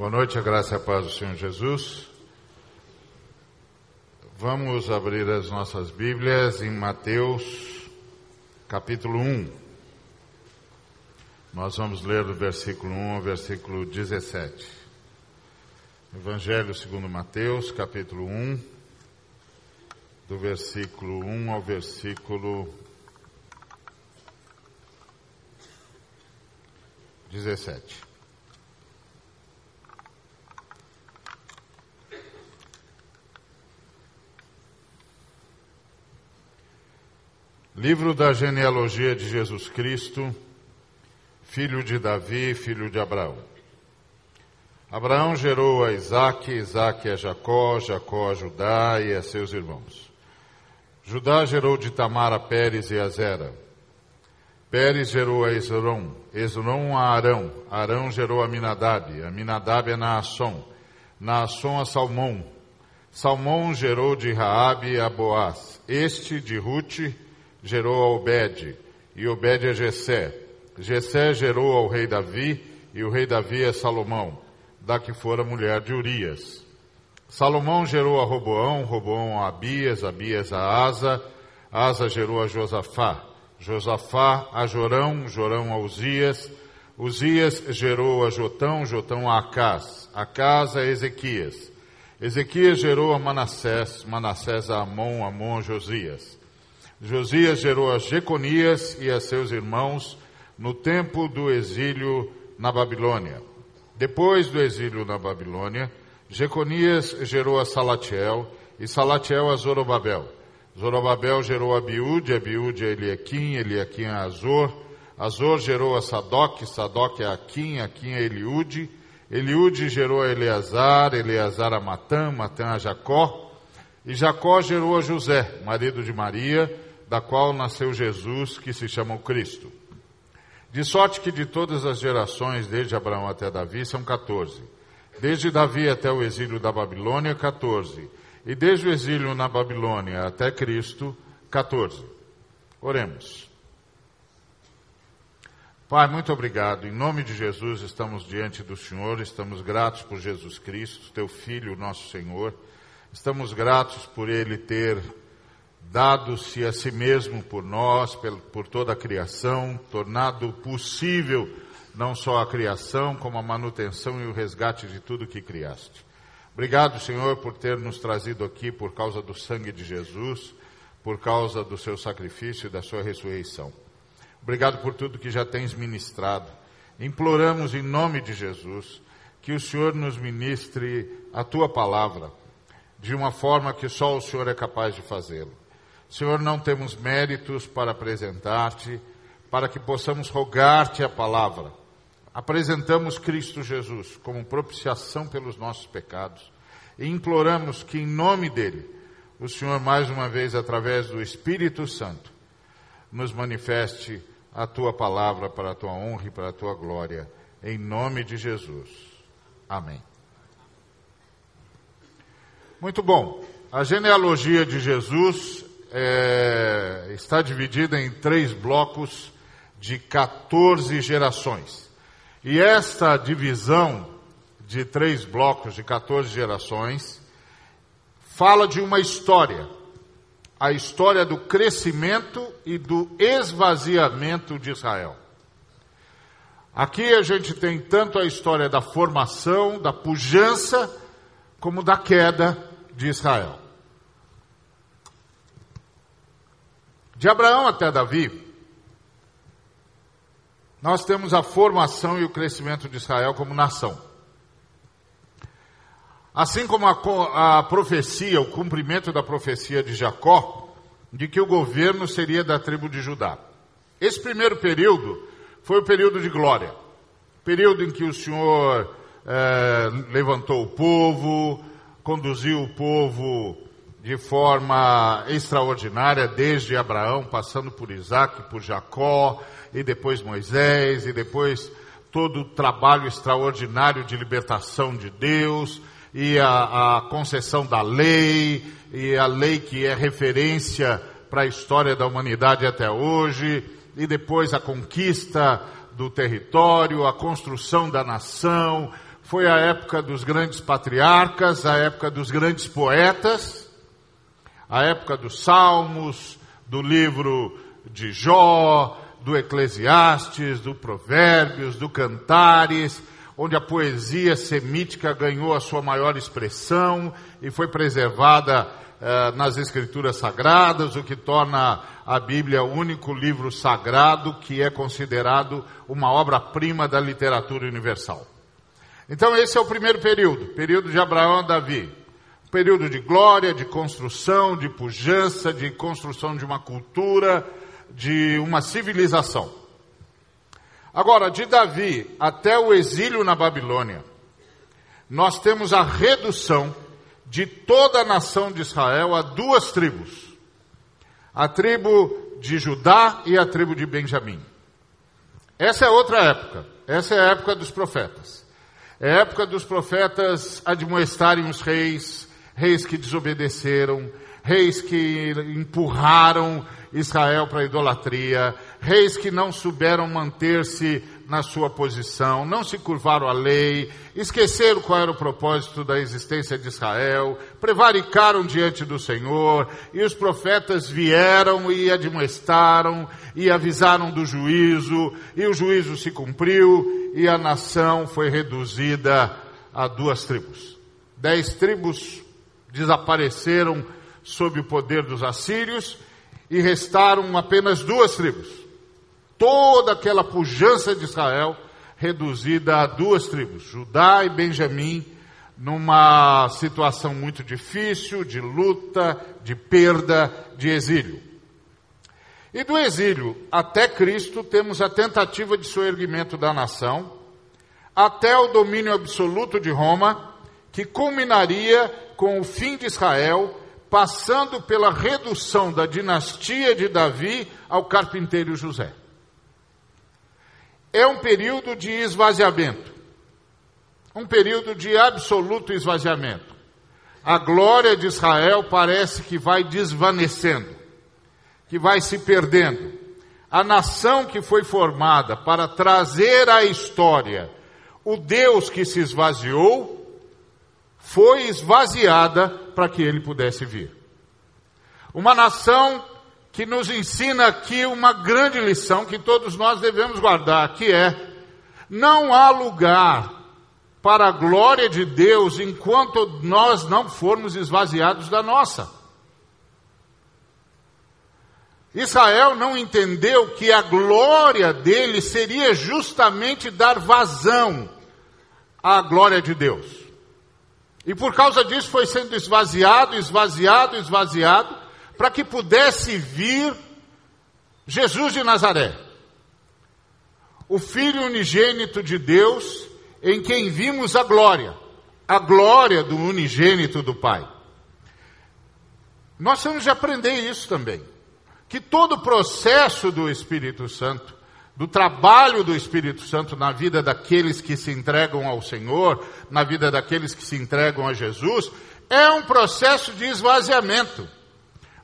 Boa noite, a graça e a paz do Senhor Jesus. Vamos abrir as nossas Bíblias em Mateus, capítulo 1. Nós vamos ler do versículo 1 ao versículo 17. Evangelho segundo Mateus, capítulo 1, do versículo 1 ao versículo 17. Livro da genealogia de Jesus Cristo, filho de Davi, filho de Abraão. Abraão gerou a Isaac, Isaac a Jacó, Jacó a Judá e a seus irmãos. Judá gerou de Tamar a Pérez e a Zera. Pérez gerou a Esrom, Esrom a Arão, Arão gerou a Minadab, a Minadab a Naasson, Naasson a Salmão. Salmão gerou de Raabe a Boaz, este de Rute, gerou a Obed, e Obed a Jessé. Jessé gerou ao rei Davi, e o rei Davi a Salomão, da que fora mulher de Urias. Salomão gerou a Roboão, Roboão a Abias, Abias a Asa, Asa gerou a Josafá, Josafá a Jorão, Jorão a Uzias, Uzias gerou a Jotão, Jotão a Acás, Acás a Ezequias, Ezequias gerou a Manassés, Manassés a Amon, Amon a Josias. Josias gerou a Jeconias e a seus irmãos no tempo do exílio na Babilônia. Depois do exílio na Babilônia, Jeconias gerou a Salatiel e Salatiel a Zorobabel. Zorobabel gerou a Biúde, Biúde a Eliakim, Eliakim a Azor. Azor gerou a Sadoc, Sadoc a Aquim, Aquim a Eliúde. Eliúde gerou a Eleazar, Eleazar a Matã, Matã a Jacó. E Jacó gerou a José, marido de Maria, da qual nasceu Jesus, que se chama o Cristo. De sorte que de todas as gerações, desde Abraão até Davi, são 14. Desde Davi até o exílio da Babilônia, 14. E desde o exílio na Babilônia até Cristo, 14. Oremos. Pai, muito obrigado. Em nome de Jesus, estamos diante do Senhor, estamos gratos por Jesus Cristo, teu Filho, nosso Senhor. Estamos gratos por Ele ter dado-se a si mesmo por nós, por toda a criação, tornado possível não só a criação, como a manutenção e o resgate de tudo que criaste. Obrigado, Senhor, por ter nos trazido aqui por causa do sangue de Jesus, por causa do seu sacrifício e da sua ressurreição. Obrigado por tudo que já tens ministrado. Imploramos em nome de Jesus que o Senhor nos ministre a tua palavra de uma forma que só o Senhor é capaz de fazê-lo. Senhor, não temos méritos para apresentar-te, para que possamos rogar-te a palavra. Apresentamos Cristo Jesus como propiciação pelos nossos pecados e imploramos que, em nome dele, o Senhor, mais uma vez, através do Espírito Santo, nos manifeste a tua palavra para a tua honra e para a tua glória, em nome de Jesus. Amém. Muito bom. A genealogia de Jesus é, está dividida em três blocos de 14 gerações. E esta divisão de três blocos de 14 gerações fala de uma história. A história do crescimento e do esvaziamento de Israel. Aqui a gente tem tanto a história da formação, da pujança, como da queda de Israel. De Abraão até Davi, nós temos a formação e o crescimento de Israel como nação. Assim como a, a, profecia, o cumprimento da profecia de Jacó, de que o governo seria da tribo de Judá. Esse primeiro período foi o período de glória, período em que o Senhor é, levantou o povo, conduziu o povo de forma extraordinária, desde Abraão, passando por Isaac, por Jacó, e depois Moisés, e depois todo o trabalho extraordinário de libertação de Deus, e a, a concessão da lei, e a lei que é referência para a história da humanidade até hoje, e depois a conquista do território, a construção da nação, foi a época dos grandes patriarcas, a época dos grandes poetas, a época dos Salmos, do livro de Jó, do Eclesiastes, do Provérbios, do Cantares, onde a poesia semítica ganhou a sua maior expressão e foi preservada eh, nas Escrituras Sagradas, o que torna a Bíblia o único livro sagrado que é considerado uma obra-prima da literatura universal. Então, esse é o primeiro período, período de Abraão e Davi. Período de glória, de construção, de pujança, de construção de uma cultura, de uma civilização. Agora, de Davi até o exílio na Babilônia, nós temos a redução de toda a nação de Israel a duas tribos: a tribo de Judá e a tribo de Benjamim. Essa é outra época, essa é a época dos profetas. É a época dos profetas admoestarem os reis, reis que desobedeceram, reis que empurraram Israel para a idolatria, reis que não souberam manter-se na sua posição, não se curvaram à lei, esqueceram qual era o propósito da existência de Israel, prevaricaram diante do Senhor, e os profetas vieram e admoestaram e avisaram do juízo, e o juízo se cumpriu, e a nação foi reduzida a duas tribos. Dez tribos desapareceram sob o poder dos assírios, e restaram apenas duas tribos. Toda aquela pujança de Israel reduzida a duas tribos, Judá e Benjamim, numa situação muito difícil, de luta, de perda, de exílio. E do exílio até Cristo temos a tentativa de soerguimento da nação, até o domínio absoluto de Roma, que culminaria com o fim de Israel passando pela redução da dinastia de Davi ao carpinteiro José. É um período de esvaziamento, um período de absoluto esvaziamento. A glória de Israel parece que vai desvanecendo, que vai se perdendo. A nação que foi formada para trazer à história o Deus que se esvaziou, foi esvaziada para que ele pudesse vir. Uma nação que nos ensina aqui uma grande lição que todos nós devemos guardar, que é: não há lugar para a glória de Deus enquanto nós não formos esvaziados da nossa. Israel não entendeu que a glória dele seria justamente dar vazão à glória de Deus. E por causa disso foi sendo esvaziado, esvaziado, esvaziado, para que pudesse vir Jesus de Nazaré, o Filho unigênito de Deus, em quem vimos a glória, a glória do unigênito do Pai. Nós temos de aprender isso também, que todo o processo do Espírito Santo do trabalho do Espírito Santo na vida daqueles que se entregam ao Senhor, na vida daqueles que se entregam a Jesus, é um processo de esvaziamento.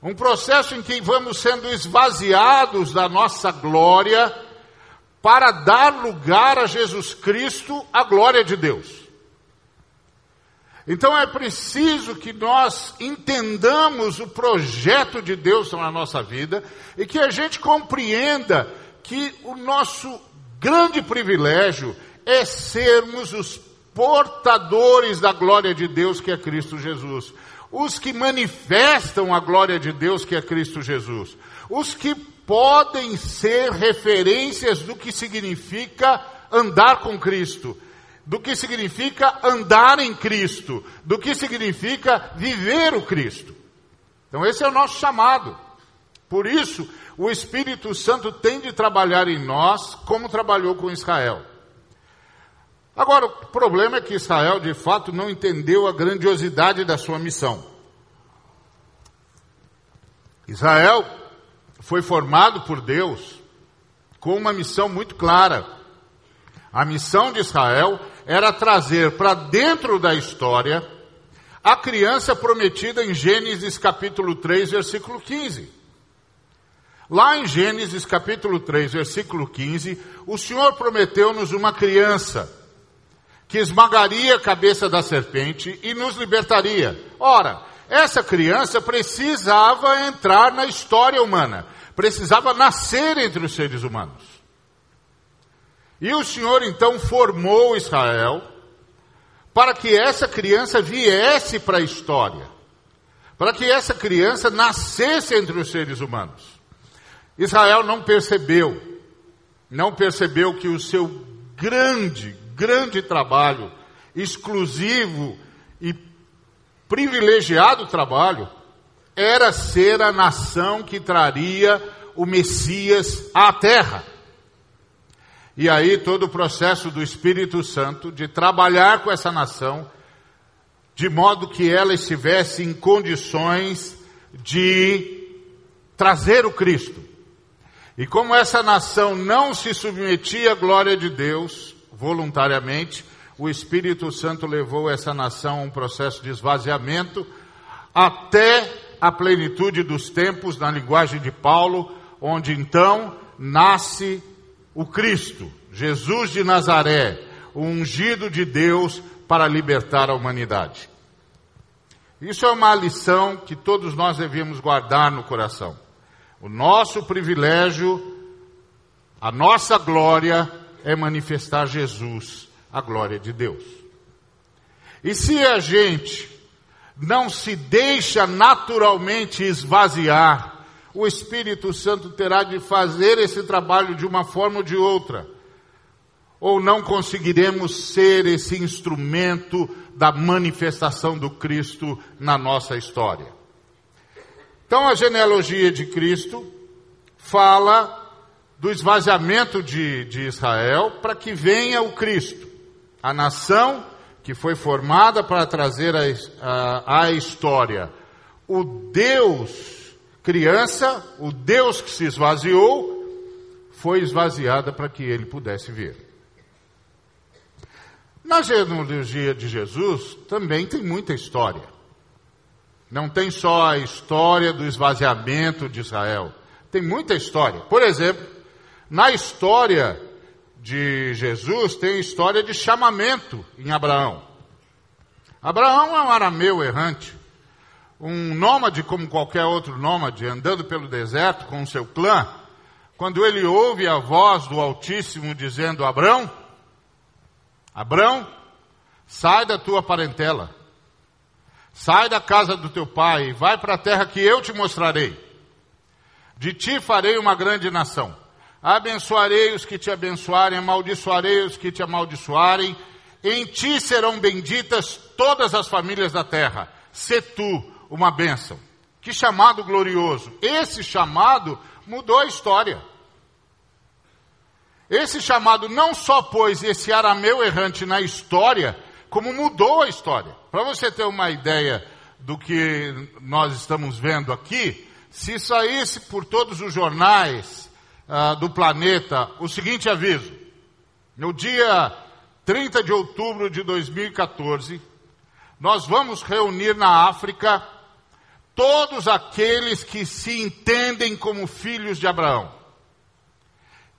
Um processo em que vamos sendo esvaziados da nossa glória para dar lugar a Jesus Cristo, a glória de Deus. Então é preciso que nós entendamos o projeto de Deus na nossa vida e que a gente compreenda que o nosso grande privilégio é sermos os portadores da glória de Deus que é Cristo Jesus. Os que manifestam a glória de Deus que é Cristo Jesus. Os que podem ser referências do que significa andar com Cristo, do que significa andar em Cristo, do que significa viver o Cristo. Então, esse é o nosso chamado. Por isso, o Espírito Santo tem de trabalhar em nós como trabalhou com Israel. Agora, o problema é que Israel, de fato, não entendeu a grandiosidade da sua missão. Israel foi formado por Deus com uma missão muito clara. A missão de Israel era trazer para dentro da história a criança prometida em Gênesis capítulo 3, versículo 15. Lá em Gênesis capítulo 3, versículo 15, o Senhor prometeu-nos uma criança que esmagaria a cabeça da serpente e nos libertaria. Ora, essa criança precisava entrar na história humana, precisava nascer entre os seres humanos. E o Senhor então formou Israel para que essa criança viesse para a história, para que essa criança nascesse entre os seres humanos. Israel não percebeu, não percebeu que o seu grande, grande trabalho, exclusivo e privilegiado trabalho, era ser a nação que traria o Messias à terra. E aí todo o processo do Espírito Santo de trabalhar com essa nação, de modo que ela estivesse em condições de trazer o Cristo. E como essa nação não se submetia à glória de Deus voluntariamente, o Espírito Santo levou essa nação a um processo de esvaziamento até a plenitude dos tempos, na linguagem de Paulo, onde então nasce o Cristo, Jesus de Nazaré, o ungido de Deus para libertar a humanidade. Isso é uma lição que todos nós devemos guardar no coração. O nosso privilégio, a nossa glória é manifestar Jesus, a glória de Deus. E se a gente não se deixa naturalmente esvaziar o Espírito Santo terá de fazer esse trabalho de uma forma ou de outra. Ou não conseguiremos ser esse instrumento da manifestação do Cristo na nossa história. Então a genealogia de Cristo fala do esvaziamento de, de Israel para que venha o Cristo, a nação que foi formada para trazer a, a, a história, o Deus criança, o Deus que se esvaziou, foi esvaziada para que ele pudesse ver. Na genealogia de Jesus também tem muita história. Não tem só a história do esvaziamento de Israel. Tem muita história. Por exemplo, na história de Jesus tem história de chamamento em Abraão. Abraão é um arameu errante um nômade como qualquer outro nômade, andando pelo deserto com o seu clã, quando ele ouve a voz do Altíssimo dizendo: Abrão, Abrão, sai da tua parentela, sai da casa do teu pai e vai para a terra que eu te mostrarei. De ti farei uma grande nação. Abençoarei os que te abençoarem, amaldiçoarei os que te amaldiçoarem. Em ti serão benditas todas as famílias da terra. Se tu uma bênção. Que chamado glorioso! Esse chamado mudou a história. Esse chamado não só pôs esse arameu errante na história, como mudou a história. Para você ter uma ideia do que nós estamos vendo aqui, se saísse por todos os jornais uh, do planeta o seguinte aviso: no dia 30 de outubro de 2014, nós vamos reunir na África todos aqueles que se entendem como filhos de Abraão.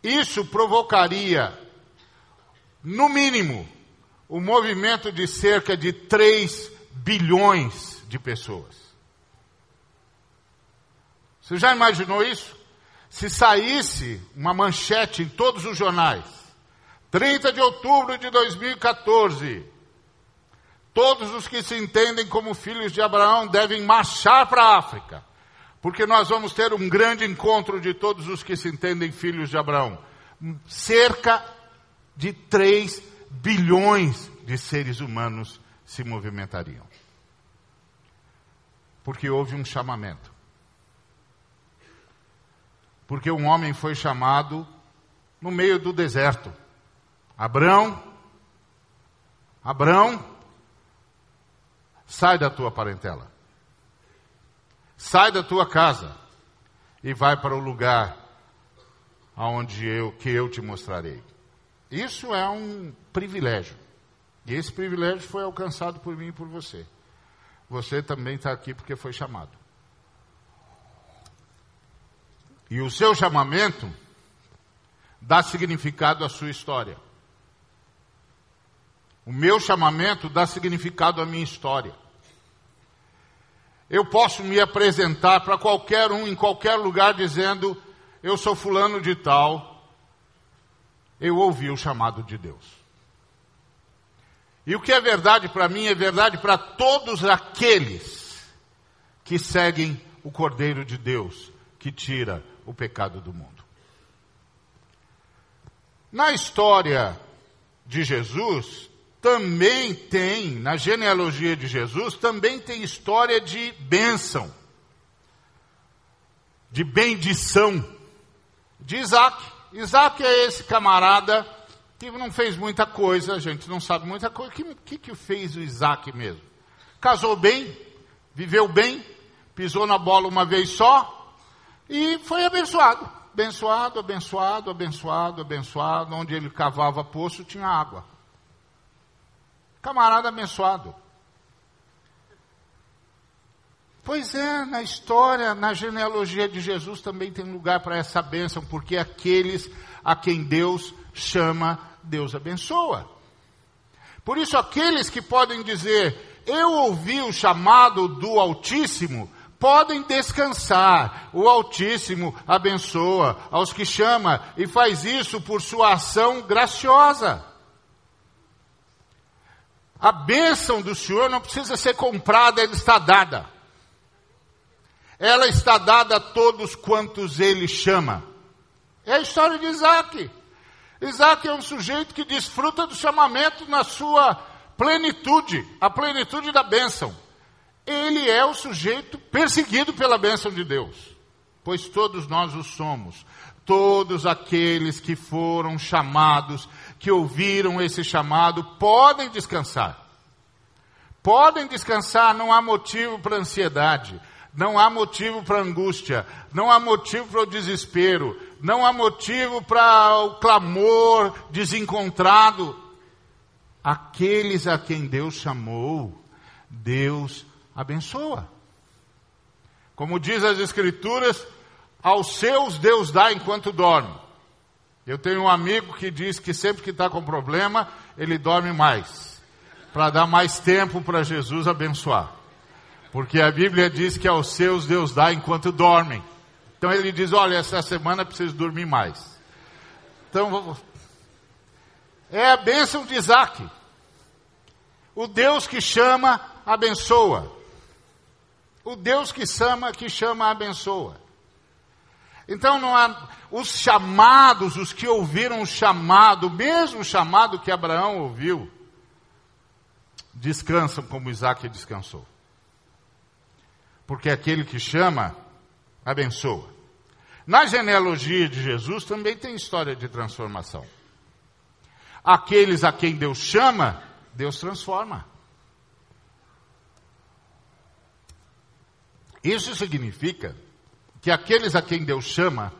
Isso provocaria, no mínimo, o movimento de cerca de 3 bilhões de pessoas. Você já imaginou isso? Se saísse uma manchete em todos os jornais, 30 de outubro de 2014, Todos os que se entendem como filhos de Abraão devem marchar para a África, porque nós vamos ter um grande encontro de todos os que se entendem filhos de Abraão. Cerca de 3 bilhões de seres humanos se movimentariam. Porque houve um chamamento. Porque um homem foi chamado no meio do deserto. Abraão, Abraão, Sai da tua parentela. Sai da tua casa e vai para o lugar aonde eu que eu te mostrarei. Isso é um privilégio. E esse privilégio foi alcançado por mim e por você. Você também está aqui porque foi chamado. E o seu chamamento dá significado à sua história. O meu chamamento dá significado à minha história. Eu posso me apresentar para qualquer um, em qualquer lugar, dizendo: Eu sou fulano de tal. Eu ouvi o chamado de Deus. E o que é verdade para mim é verdade para todos aqueles que seguem o Cordeiro de Deus, que tira o pecado do mundo. Na história de Jesus, também tem, na genealogia de Jesus, também tem história de bênção, de bendição, de Isaac. Isaac é esse camarada que não fez muita coisa, a gente não sabe muita coisa. O que, que, que fez o Isaac mesmo? Casou bem, viveu bem, pisou na bola uma vez só e foi abençoado. Abençoado, abençoado, abençoado, abençoado. Onde ele cavava poço tinha água. Camarada abençoado. Pois é, na história, na genealogia de Jesus também tem lugar para essa bênção, porque aqueles a quem Deus chama, Deus abençoa. Por isso, aqueles que podem dizer, eu ouvi o chamado do Altíssimo, podem descansar. O Altíssimo abençoa aos que chama e faz isso por sua ação graciosa. A bênção do Senhor não precisa ser comprada, ela está dada. Ela está dada a todos quantos ele chama. É a história de Isaac. Isaac é um sujeito que desfruta do chamamento na sua plenitude, a plenitude da bênção. Ele é o sujeito perseguido pela bênção de Deus, pois todos nós o somos. Todos aqueles que foram chamados que ouviram esse chamado podem descansar. Podem descansar, não há motivo para ansiedade, não há motivo para angústia, não há motivo para o desespero, não há motivo para o clamor desencontrado. Aqueles a quem Deus chamou, Deus abençoa. Como diz as Escrituras, aos seus Deus dá enquanto dorme. Eu tenho um amigo que diz que sempre que está com problema, ele dorme mais, para dar mais tempo para Jesus abençoar. Porque a Bíblia diz que aos seus Deus dá enquanto dormem. Então ele diz: Olha, essa semana preciso dormir mais. Então, é a bênção de Isaac. O Deus que chama, abençoa. O Deus que chama, que chama, abençoa. Então não há os chamados, os que ouviram o chamado, o mesmo chamado que Abraão ouviu, descansam como Isaac descansou. Porque aquele que chama, abençoa. Na genealogia de Jesus também tem história de transformação. Aqueles a quem Deus chama, Deus transforma. Isso significa que aqueles a quem Deus chama,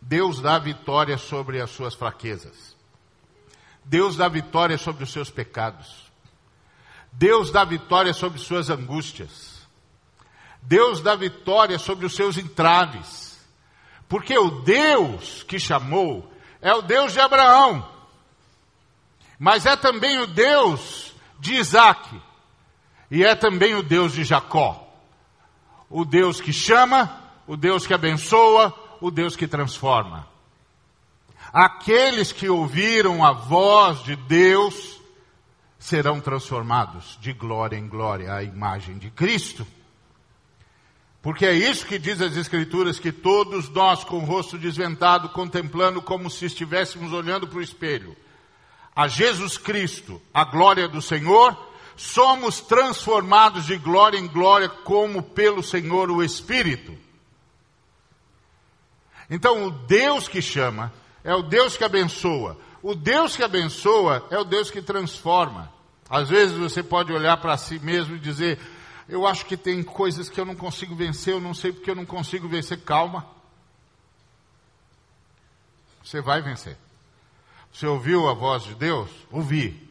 Deus dá vitória sobre as suas fraquezas. Deus dá vitória sobre os seus pecados. Deus dá vitória sobre suas angústias. Deus dá vitória sobre os seus entraves. Porque o Deus que chamou é o Deus de Abraão, mas é também o Deus de Isaac, e é também o Deus de Jacó. O Deus que chama o Deus que abençoa, o Deus que transforma. Aqueles que ouviram a voz de Deus serão transformados de glória em glória à imagem de Cristo. Porque é isso que diz as Escrituras, que todos nós, com o rosto desventado, contemplando como se estivéssemos olhando para o espelho, a Jesus Cristo, a glória do Senhor, somos transformados de glória em glória, como pelo Senhor o Espírito. Então, o Deus que chama é o Deus que abençoa. O Deus que abençoa é o Deus que transforma. Às vezes você pode olhar para si mesmo e dizer: Eu acho que tem coisas que eu não consigo vencer, eu não sei porque eu não consigo vencer. Calma. Você vai vencer. Você ouviu a voz de Deus? Ouvi.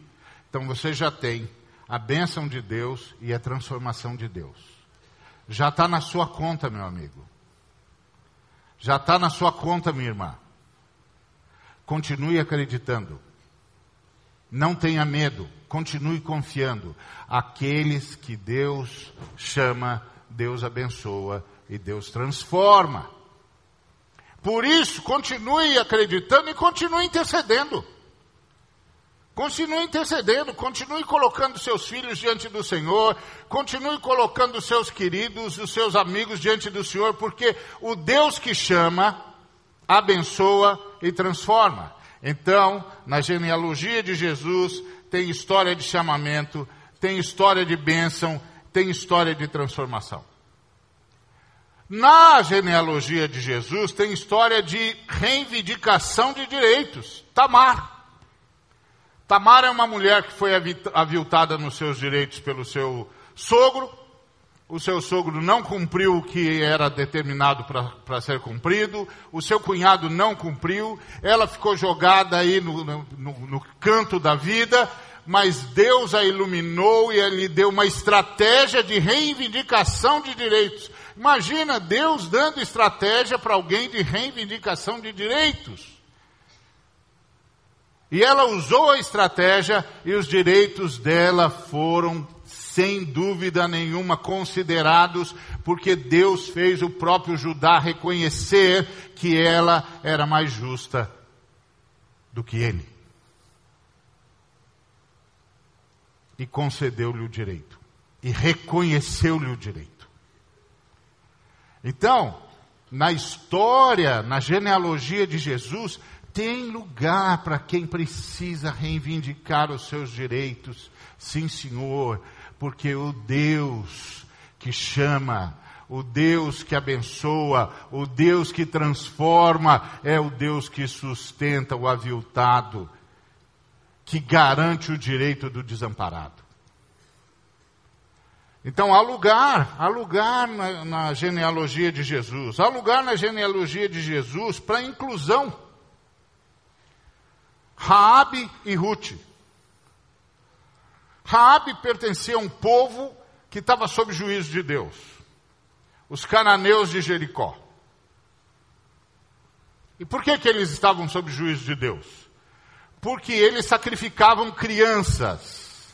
Então você já tem a bênção de Deus e a transformação de Deus. Já está na sua conta, meu amigo. Já está na sua conta, minha irmã. Continue acreditando. Não tenha medo. Continue confiando. Aqueles que Deus chama, Deus abençoa e Deus transforma. Por isso, continue acreditando e continue intercedendo. Continue intercedendo, continue colocando seus filhos diante do Senhor, continue colocando seus queridos, os seus amigos diante do Senhor, porque o Deus que chama, abençoa e transforma. Então, na genealogia de Jesus, tem história de chamamento, tem história de bênção, tem história de transformação. Na genealogia de Jesus, tem história de reivindicação de direitos. Tamar. Tamar é uma mulher que foi aviltada nos seus direitos pelo seu sogro. O seu sogro não cumpriu o que era determinado para ser cumprido. O seu cunhado não cumpriu. Ela ficou jogada aí no, no, no canto da vida. Mas Deus a iluminou e lhe deu uma estratégia de reivindicação de direitos. Imagina Deus dando estratégia para alguém de reivindicação de direitos. E ela usou a estratégia e os direitos dela foram, sem dúvida nenhuma, considerados, porque Deus fez o próprio Judá reconhecer que ela era mais justa do que ele. E concedeu-lhe o direito. E reconheceu-lhe o direito. Então, na história, na genealogia de Jesus, tem lugar para quem precisa reivindicar os seus direitos. Sim, Senhor, porque o Deus que chama, o Deus que abençoa, o Deus que transforma, é o Deus que sustenta o aviltado, que garante o direito do desamparado. Então há lugar, há lugar na, na genealogia de Jesus, há lugar na genealogia de Jesus para inclusão. Raabe e Ruth. Raabe pertencia a um povo que estava sob juízo de Deus. Os cananeus de Jericó. E por que, que eles estavam sob juízo de Deus? Porque eles sacrificavam crianças.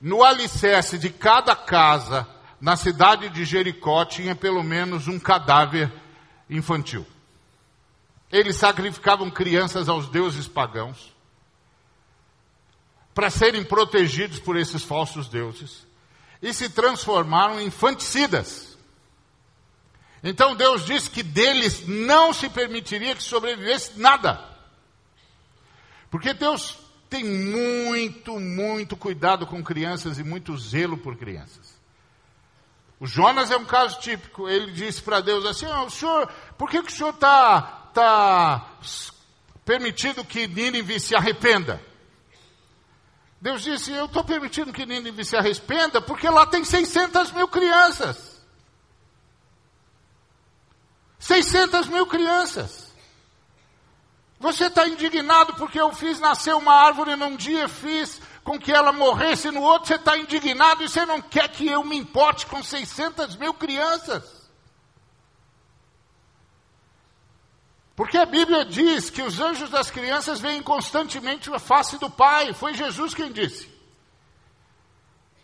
No alicerce de cada casa, na cidade de Jericó, tinha pelo menos um cadáver infantil. Eles sacrificavam crianças aos deuses pagãos para serem protegidos por esses falsos deuses e se transformaram em infanticidas. Então Deus disse que deles não se permitiria que sobrevivesse nada. Porque Deus tem muito, muito cuidado com crianças e muito zelo por crianças. O Jonas é um caso típico. Ele disse para Deus assim: oh, senhor, por que, que o senhor está está permitido que Nínive se arrependa. Deus disse: Eu estou permitindo que Nínive se arrependa porque lá tem 600 mil crianças. 600 mil crianças. Você está indignado porque eu fiz nascer uma árvore num dia, fiz com que ela morresse no outro, você está indignado e você não quer que eu me importe com 600 mil crianças. Porque a Bíblia diz que os anjos das crianças veem constantemente a face do Pai. Foi Jesus quem disse.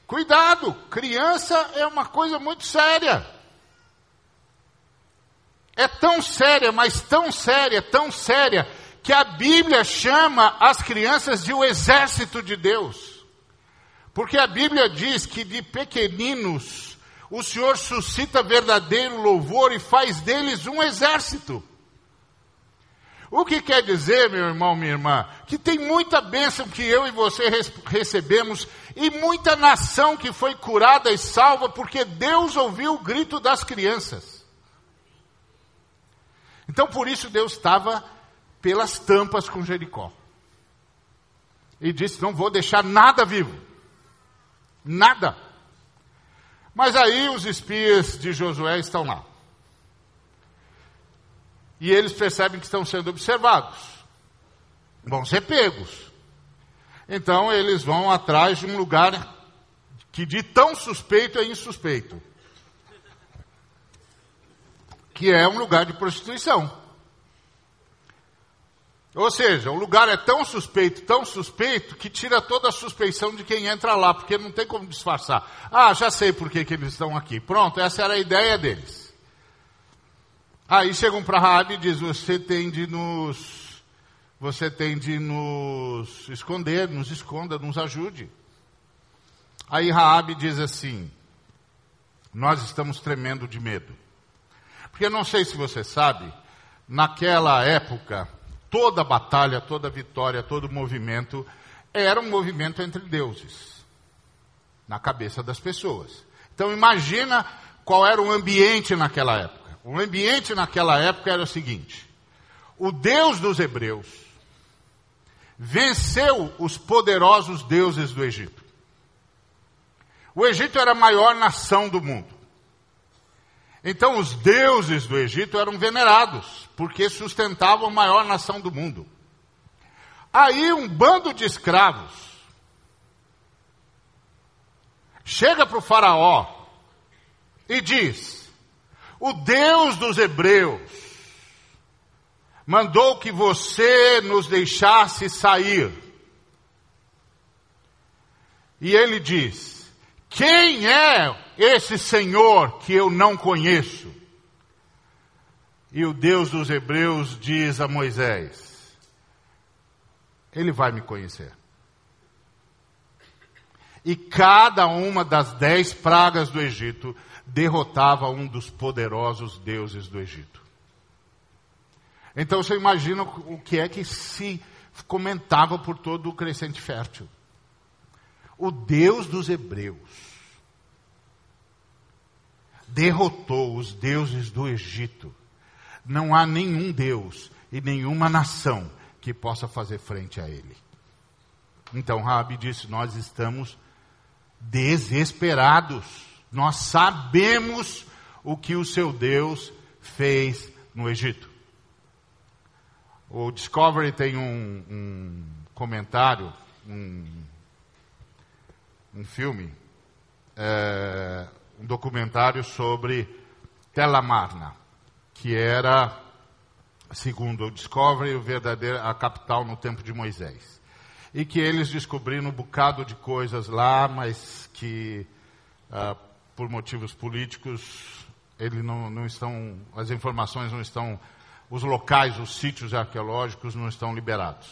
Cuidado, criança é uma coisa muito séria. É tão séria, mas tão séria, tão séria, que a Bíblia chama as crianças de o exército de Deus. Porque a Bíblia diz que de pequeninos o Senhor suscita verdadeiro louvor e faz deles um exército. O que quer dizer, meu irmão, minha irmã, que tem muita bênção que eu e você recebemos e muita nação que foi curada e salva porque Deus ouviu o grito das crianças. Então por isso Deus estava pelas tampas com Jericó. E disse: Não vou deixar nada vivo. Nada. Mas aí os espias de Josué estão lá. E eles percebem que estão sendo observados. Vão ser pegos. Então eles vão atrás de um lugar que de tão suspeito é insuspeito. Que é um lugar de prostituição. Ou seja, o lugar é tão suspeito, tão suspeito, que tira toda a suspeição de quem entra lá, porque não tem como disfarçar. Ah, já sei por que, que eles estão aqui. Pronto, essa era a ideia deles. Aí chegam para Rabi e diz: Você tem de nos. Você tem de nos esconder, nos esconda, nos ajude. Aí Raabe diz assim: Nós estamos tremendo de medo. Porque não sei se você sabe, naquela época, toda batalha, toda vitória, todo movimento era um movimento entre deuses na cabeça das pessoas. Então imagina qual era o ambiente naquela época. O ambiente naquela época era o seguinte: o Deus dos hebreus venceu os poderosos deuses do Egito. O Egito era a maior nação do mundo. Então os deuses do Egito eram venerados, porque sustentavam a maior nação do mundo. Aí um bando de escravos chega para o faraó e diz: O Deus dos hebreus mandou que você nos deixasse sair. E ele diz: Quem é esse Senhor que eu não conheço. E o Deus dos Hebreus diz a Moisés: Ele vai me conhecer. E cada uma das dez pragas do Egito derrotava um dos poderosos deuses do Egito. Então você imagina o que é que se comentava por todo o crescente fértil. O Deus dos Hebreus derrotou os deuses do Egito. Não há nenhum Deus e nenhuma nação que possa fazer frente a ele. Então Rabi disse: Nós estamos desesperados. Nós sabemos o que o seu Deus fez no Egito. O Discovery tem um, um comentário, um, um filme, é, um documentário sobre Telamarna, que era, segundo o Discovery, o verdadeiro, a capital no tempo de Moisés. E que eles descobriram um bocado de coisas lá, mas que, ah, por motivos políticos, ele não, não estão, as informações não estão, os locais, os sítios arqueológicos não estão liberados.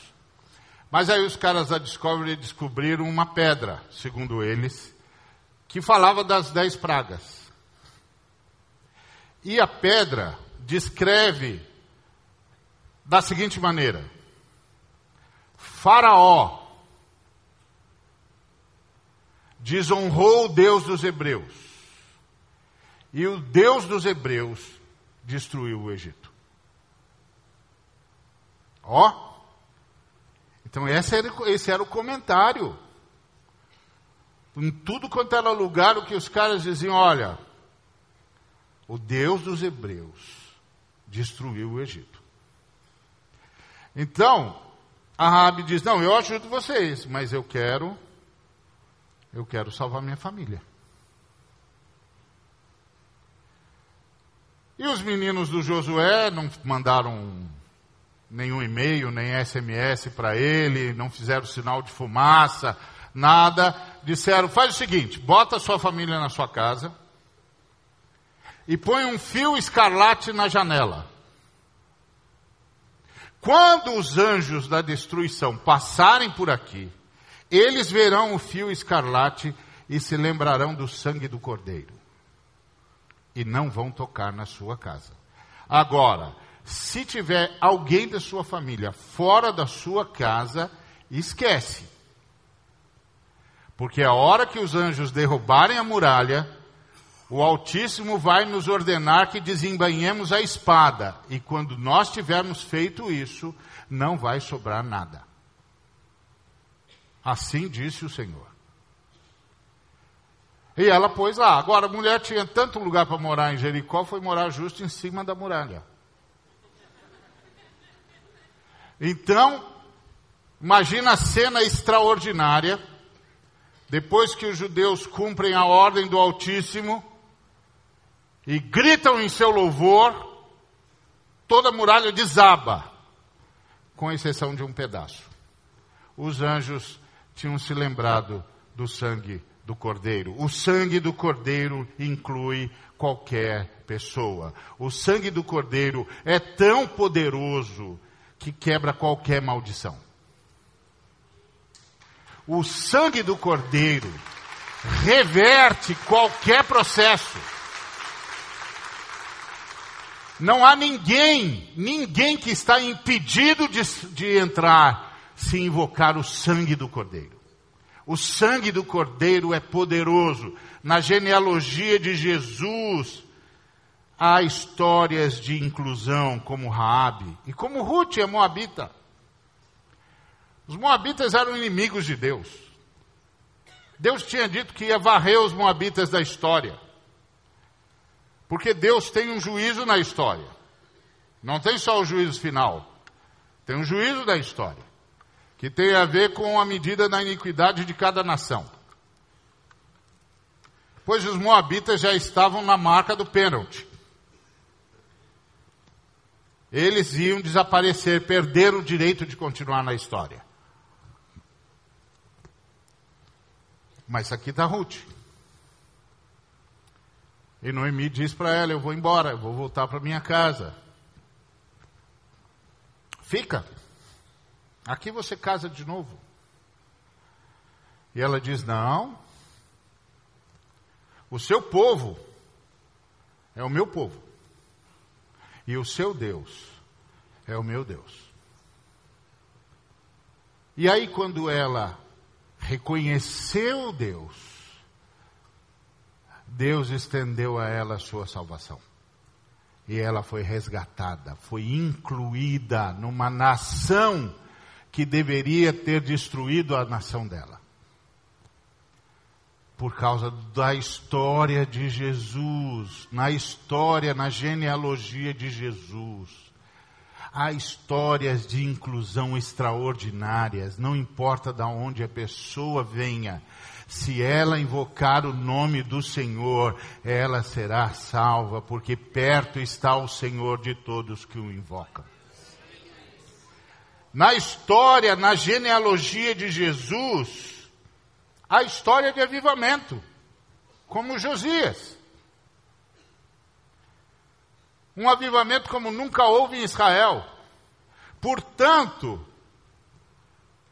Mas aí os caras da Discovery descobriram uma pedra, segundo eles, que falava das dez pragas. E a pedra descreve da seguinte maneira: Faraó desonrou o Deus dos Hebreus, e o Deus dos Hebreus destruiu o Egito. Ó, então esse era, esse era o comentário em tudo quanto era lugar, o que os caras diziam: olha, o Deus dos Hebreus destruiu o Egito. Então, a Rabi diz: não, eu ajudo vocês, mas eu quero, eu quero salvar minha família. E os meninos do Josué não mandaram nenhum e-mail, nem SMS para ele, não fizeram sinal de fumaça, nada. Disseram: faz o seguinte, bota a sua família na sua casa e põe um fio escarlate na janela. Quando os anjos da destruição passarem por aqui, eles verão o fio escarlate e se lembrarão do sangue do cordeiro. E não vão tocar na sua casa. Agora, se tiver alguém da sua família fora da sua casa, esquece. Porque a hora que os anjos derrubarem a muralha, o Altíssimo vai nos ordenar que desembanhemos a espada. E quando nós tivermos feito isso, não vai sobrar nada. Assim disse o Senhor. E ela pôs lá. Agora, a mulher tinha tanto lugar para morar em Jericó, foi morar justo em cima da muralha. Então, imagina a cena extraordinária depois que os judeus cumprem a ordem do Altíssimo e gritam em seu louvor, toda a muralha desaba. com exceção de um pedaço. Os anjos tinham se lembrado do sangue do cordeiro. O sangue do cordeiro inclui qualquer pessoa. O sangue do cordeiro é tão poderoso que quebra qualquer maldição. O sangue do cordeiro reverte qualquer processo. Não há ninguém, ninguém que está impedido de, de entrar se invocar o sangue do Cordeiro. O sangue do Cordeiro é poderoso. Na genealogia de Jesus, há histórias de inclusão, como Raabe e como Ruth, a Moabita. Os Moabitas eram inimigos de Deus. Deus tinha dito que ia varrer os Moabitas da história. Porque Deus tem um juízo na história. Não tem só o juízo final. Tem um juízo da história. Que tem a ver com a medida da iniquidade de cada nação. Pois os moabitas já estavam na marca do pênalti. Eles iam desaparecer, perder o direito de continuar na história. Mas aqui está Ruth. E Noemi diz para ela: Eu vou embora, eu vou voltar para minha casa. Fica. Aqui você casa de novo. E ela diz: Não. O seu povo é o meu povo. E o seu Deus é o meu Deus. E aí, quando ela reconheceu Deus, Deus estendeu a ela a sua salvação. E ela foi resgatada, foi incluída numa nação que deveria ter destruído a nação dela. Por causa da história de Jesus, na história, na genealogia de Jesus. Há histórias de inclusão extraordinárias, não importa de onde a pessoa venha, se ela invocar o nome do Senhor, ela será salva, porque perto está o Senhor de todos que o invocam. Na história, na genealogia de Jesus, a história de avivamento, como Josias. Um avivamento como nunca houve em Israel. Portanto,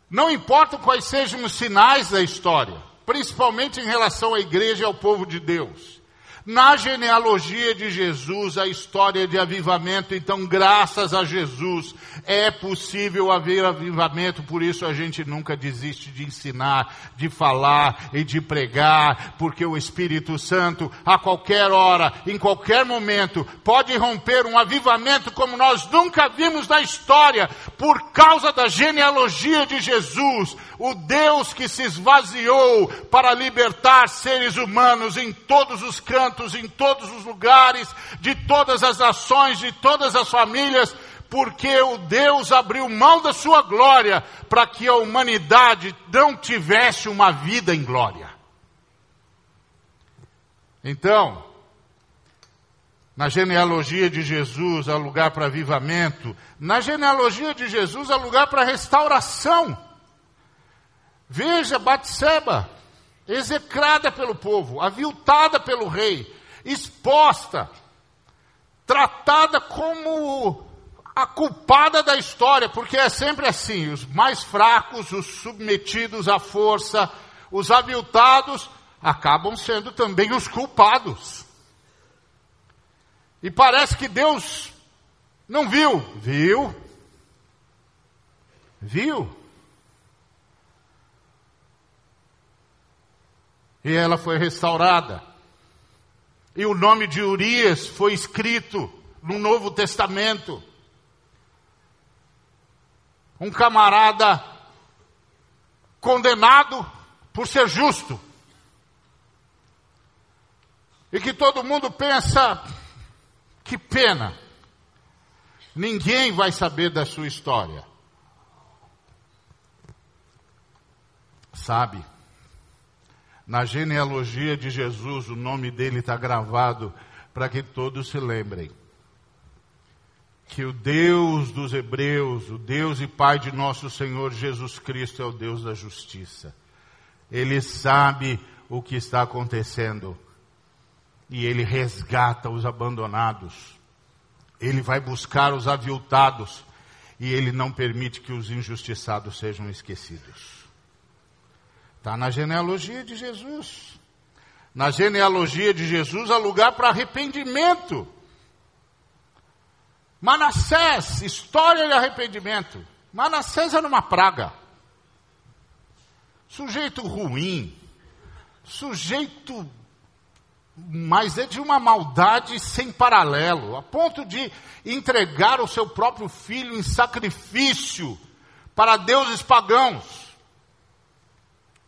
não importa quais sejam os sinais da história, principalmente em relação à igreja e ao povo de Deus. Na genealogia de Jesus, a história de avivamento, então, graças a Jesus, é possível haver avivamento, por isso a gente nunca desiste de ensinar, de falar e de pregar, porque o Espírito Santo, a qualquer hora, em qualquer momento, pode romper um avivamento como nós nunca vimos na história, por causa da genealogia de Jesus, o Deus que se esvaziou para libertar seres humanos em todos os cantos, em todos os lugares, de todas as nações, de todas as famílias, porque o Deus abriu mão da sua glória para que a humanidade não tivesse uma vida em glória. Então, na genealogia de Jesus há lugar para avivamento, na genealogia de Jesus há lugar para restauração. Veja Batseba, execrada pelo povo, aviltada pelo rei, exposta, tratada como a culpada da história, porque é sempre assim: os mais fracos, os submetidos à força, os aviltados, acabam sendo também os culpados. E parece que Deus não viu. Viu? Viu? E ela foi restaurada. E o nome de Urias foi escrito no Novo Testamento. Um camarada condenado por ser justo. E que todo mundo pensa, que pena. Ninguém vai saber da sua história. Sabe? Na genealogia de Jesus, o nome dele está gravado para que todos se lembrem que o Deus dos Hebreus, o Deus e Pai de nosso Senhor Jesus Cristo é o Deus da justiça. Ele sabe o que está acontecendo e ele resgata os abandonados. Ele vai buscar os aviltados e ele não permite que os injustiçados sejam esquecidos. Está na genealogia de Jesus. Na genealogia de Jesus há lugar para arrependimento. Manassés, história de arrependimento. Manassés era uma praga. Sujeito ruim. Sujeito, mas é de uma maldade sem paralelo, a ponto de entregar o seu próprio filho em sacrifício para deuses pagãos.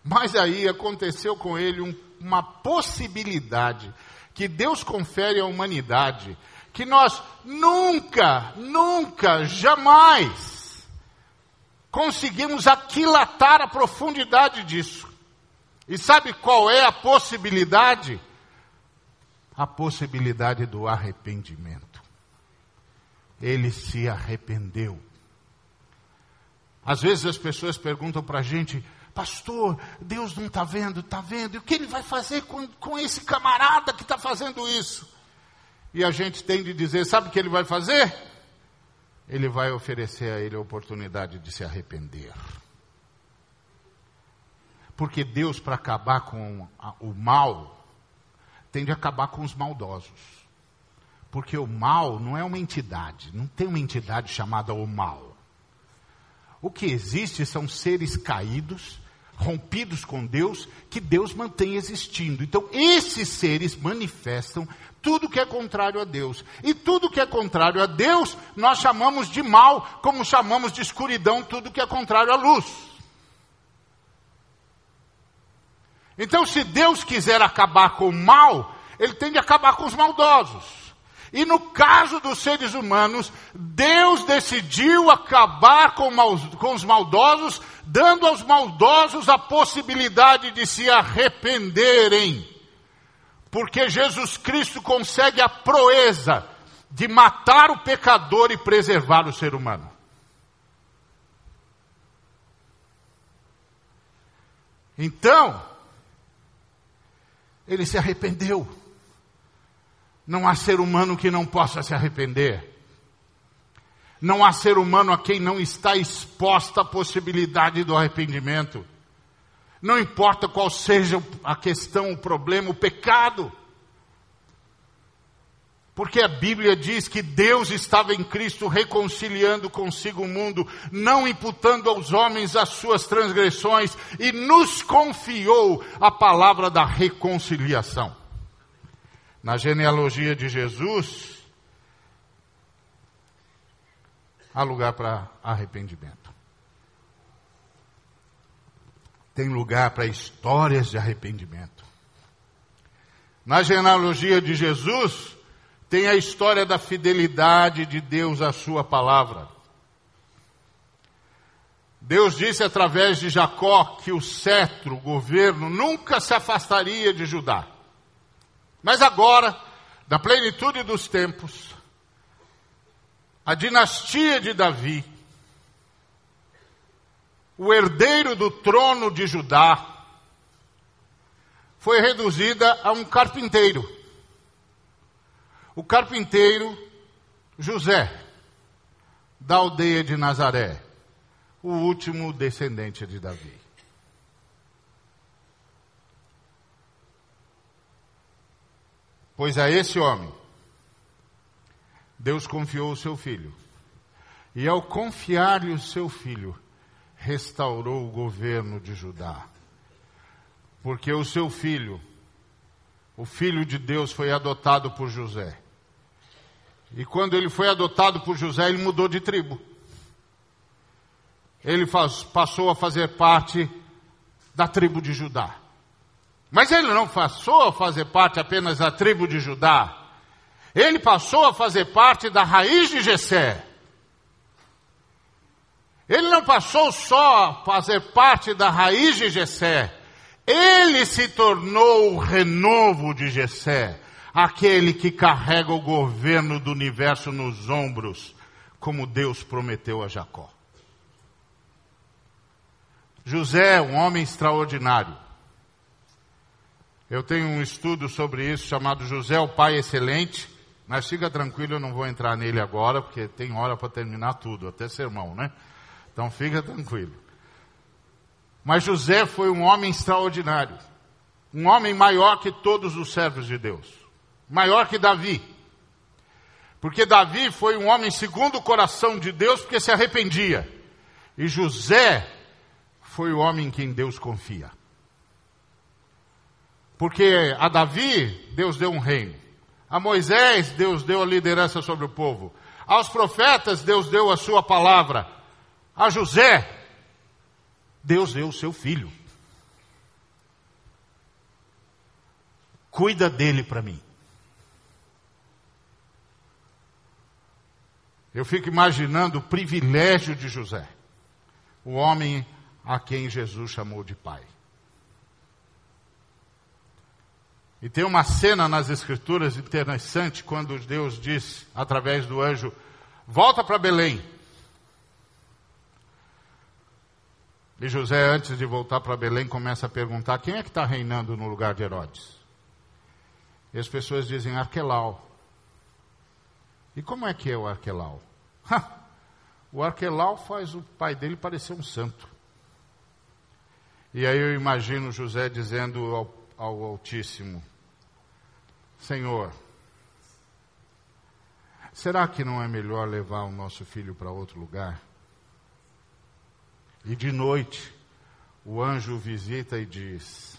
Mas aí aconteceu com ele um, uma possibilidade que Deus confere à humanidade que nós nunca, nunca, jamais conseguimos aquilatar a profundidade disso. E sabe qual é a possibilidade? A possibilidade do arrependimento. Ele se arrependeu. Às vezes as pessoas perguntam para a gente, pastor, Deus não está vendo, está vendo, e o que ele vai fazer com, com esse camarada que está fazendo isso? E a gente tem de dizer: sabe o que ele vai fazer? Ele vai oferecer a ele a oportunidade de se arrepender. Porque Deus, para acabar com o mal, tem de acabar com os maldosos. Porque o mal não é uma entidade, não tem uma entidade chamada o mal. O que existe são seres caídos, rompidos com Deus, que Deus mantém existindo. Então, esses seres manifestam tudo que é contrário a Deus. E tudo que é contrário a Deus, nós chamamos de mal, como chamamos de escuridão tudo que é contrário à luz. Então, se Deus quiser acabar com o mal, ele tem de acabar com os maldosos. E no caso dos seres humanos, Deus decidiu acabar com, com, os maldosos, dando aos maldosos a possibilidade de se arrependerem porque Jesus Cristo consegue a proeza de matar o pecador e preservar o ser humano. Então, ele se arrependeu. Não há ser humano que não possa se arrepender. Não há ser humano a quem não está exposta a possibilidade do arrependimento. Não importa qual seja a questão, o problema, o pecado. Porque a Bíblia diz que Deus estava em Cristo reconciliando consigo o mundo, não imputando aos homens as suas transgressões, e nos confiou a palavra da reconciliação. Na genealogia de Jesus, há lugar para arrependimento. tem lugar para histórias de arrependimento. Na genealogia de Jesus, tem a história da fidelidade de Deus à sua palavra. Deus disse através de Jacó que o cetro, o governo, nunca se afastaria de Judá. Mas agora, na plenitude dos tempos, a dinastia de Davi o herdeiro do trono de Judá, foi reduzida a um carpinteiro. O carpinteiro José, da aldeia de Nazaré, o último descendente de Davi. Pois a esse homem, Deus confiou o seu filho. E ao confiar-lhe o seu filho, restaurou o governo de Judá. Porque o seu filho, o filho de Deus, foi adotado por José. E quando ele foi adotado por José, ele mudou de tribo. Ele faz, passou a fazer parte da tribo de Judá. Mas ele não passou a fazer parte apenas da tribo de Judá. Ele passou a fazer parte da raiz de Jessé. Ele não passou só a fazer parte da raiz de Jessé, ele se tornou o renovo de Jessé, aquele que carrega o governo do universo nos ombros, como Deus prometeu a Jacó. José é um homem extraordinário. Eu tenho um estudo sobre isso chamado José, o Pai Excelente. Mas fica tranquilo, eu não vou entrar nele agora, porque tem hora para terminar tudo, até sermão, né? Então fica tranquilo. Mas José foi um homem extraordinário. Um homem maior que todos os servos de Deus. Maior que Davi. Porque Davi foi um homem segundo o coração de Deus, porque se arrependia. E José foi o homem em quem Deus confia. Porque a Davi, Deus deu um reino. A Moisés, Deus deu a liderança sobre o povo. Aos profetas, Deus deu a sua palavra. A José, Deus deu o seu filho. Cuida dele para mim. Eu fico imaginando o privilégio de José, o homem a quem Jesus chamou de pai. E tem uma cena nas Escrituras interessante quando Deus diz, através do anjo: Volta para Belém. E José, antes de voltar para Belém, começa a perguntar: quem é que está reinando no lugar de Herodes? E as pessoas dizem: Arquelau. E como é que é o Arquelau? o Arquelau faz o pai dele parecer um santo. E aí eu imagino José dizendo ao, ao Altíssimo: Senhor, será que não é melhor levar o nosso filho para outro lugar? E de noite, o anjo visita e diz: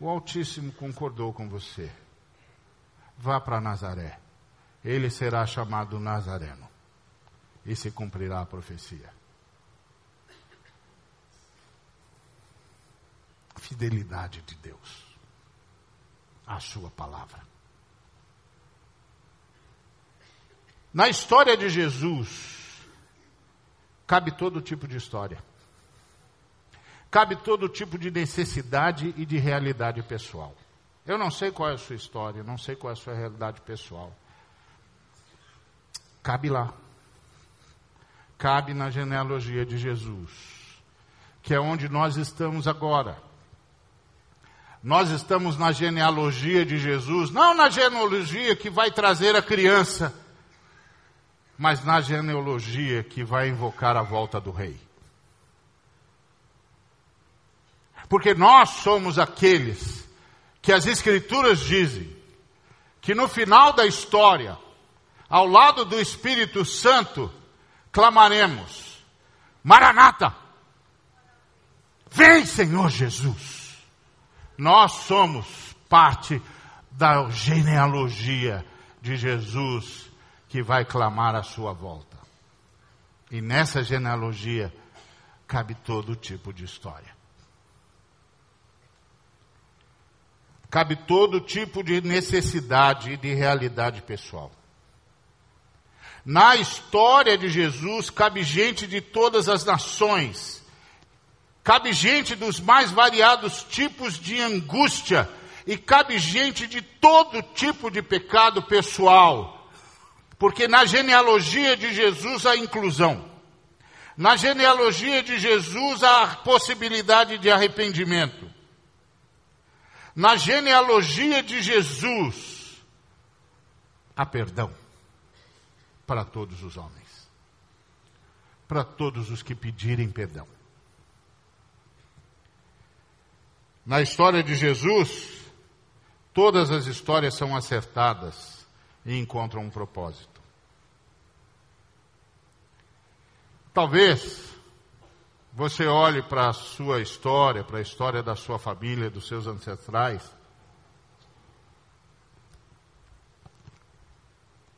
O Altíssimo concordou com você. Vá para Nazaré. Ele será chamado Nazareno. E se cumprirá a profecia. Fidelidade de Deus a sua palavra. Na história de Jesus, cabe todo tipo de história. Cabe todo tipo de necessidade e de realidade pessoal. Eu não sei qual é a sua história, não sei qual é a sua realidade pessoal. Cabe lá. Cabe na genealogia de Jesus, que é onde nós estamos agora. Nós estamos na genealogia de Jesus, não na genealogia que vai trazer a criança, mas na genealogia que vai invocar a volta do rei. Porque nós somos aqueles que as Escrituras dizem que no final da história, ao lado do Espírito Santo, clamaremos: Maranata! Vem, Senhor Jesus! Nós somos parte da genealogia de Jesus que vai clamar a sua volta. E nessa genealogia cabe todo tipo de história. Cabe todo tipo de necessidade e de realidade pessoal. Na história de Jesus cabe gente de todas as nações Cabe gente dos mais variados tipos de angústia e cabe gente de todo tipo de pecado pessoal. Porque na genealogia de Jesus há inclusão. Na genealogia de Jesus há possibilidade de arrependimento. Na genealogia de Jesus há perdão para todos os homens. Para todos os que pedirem perdão. Na história de Jesus, todas as histórias são acertadas e encontram um propósito. Talvez você olhe para a sua história, para a história da sua família, dos seus ancestrais,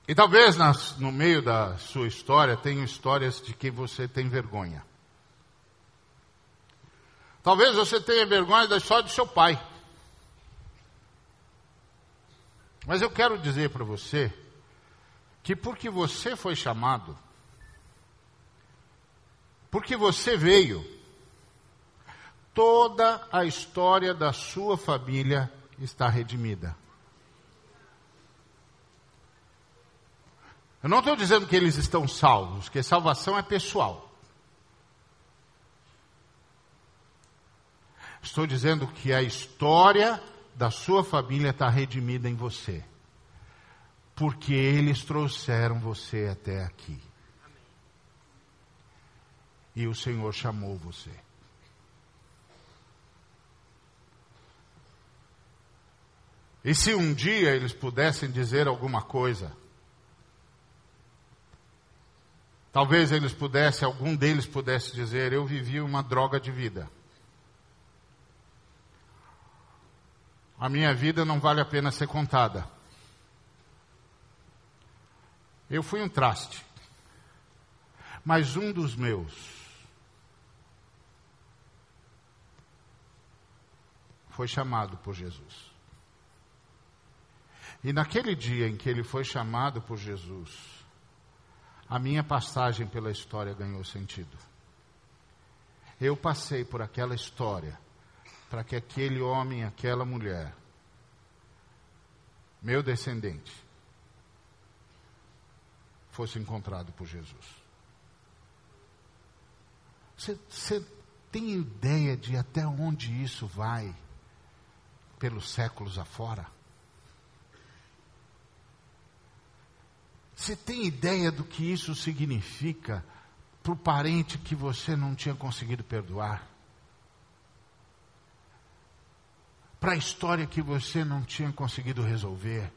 e talvez nas, no meio da sua história tenham histórias de que você tem vergonha. Talvez você tenha vergonha da história do seu pai. Mas eu quero dizer para você que porque você foi chamado, porque você veio, toda a história da sua família está redimida. Eu não estou dizendo que eles estão salvos, que salvação é pessoal. Estou dizendo que a história da sua família está redimida em você. Porque eles trouxeram você até aqui. E o Senhor chamou você. E se um dia eles pudessem dizer alguma coisa, talvez eles pudessem, algum deles pudesse dizer: Eu vivi uma droga de vida. A minha vida não vale a pena ser contada. Eu fui um traste. Mas um dos meus foi chamado por Jesus. E naquele dia em que ele foi chamado por Jesus, a minha passagem pela história ganhou sentido. Eu passei por aquela história para que aquele homem, aquela mulher, meu descendente, fosse encontrado por Jesus. Você tem ideia de até onde isso vai pelos séculos afora? Você tem ideia do que isso significa para o parente que você não tinha conseguido perdoar? Para a história que você não tinha conseguido resolver?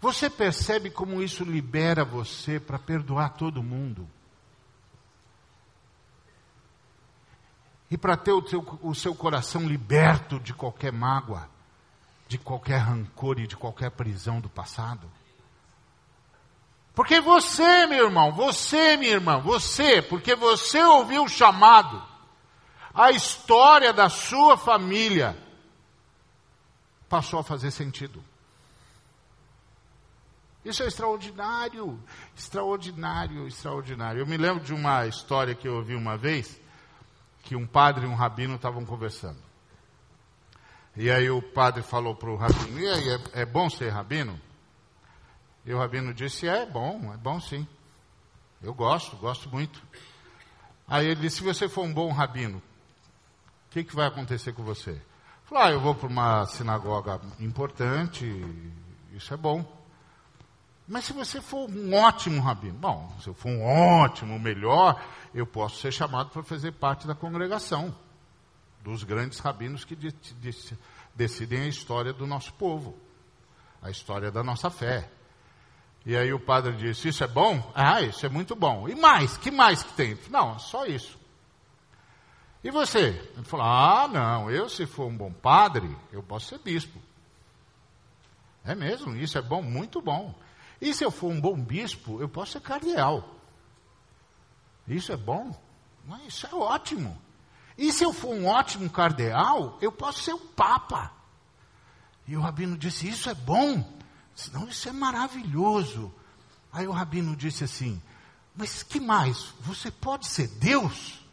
Você percebe como isso libera você para perdoar todo mundo? E para ter o seu, o seu coração liberto de qualquer mágoa? de qualquer rancor e de qualquer prisão do passado. Porque você, meu irmão, você, minha irmã, você, porque você ouviu o chamado, a história da sua família passou a fazer sentido. Isso é extraordinário, extraordinário, extraordinário. Eu me lembro de uma história que eu ouvi uma vez, que um padre e um rabino estavam conversando. E aí o padre falou para o rabino, e aí, é, é, bom ser rabino? E o rabino disse, é bom, é bom sim. Eu gosto, gosto muito. Aí ele disse, se você for um bom rabino, que, que vai acontecer com você? Falou, ah, eu vou para uma sinagoga importante, isso é bom. Mas se você for um ótimo rabino, bom, se eu for um ótimo, melhor, eu posso ser chamado para fazer parte da congregação dos grandes rabinos que de, de, decidem a história do nosso povo, a história da nossa fé. E aí o padre disse: Isso é bom? Ah, isso é muito bom. E mais? Que mais que tem? Não, só isso. E você? Ele falou: Ah, não, eu se for um bom padre, eu posso ser bispo. É mesmo, isso é bom, muito bom. E se eu for um bom bispo, eu posso ser cardeal. Isso é bom? Isso é ótimo. E se eu for um ótimo cardeal, eu posso ser o Papa. E o rabino disse: Isso é bom. Não, isso é maravilhoso. Aí o rabino disse assim: Mas que mais? Você pode ser Deus?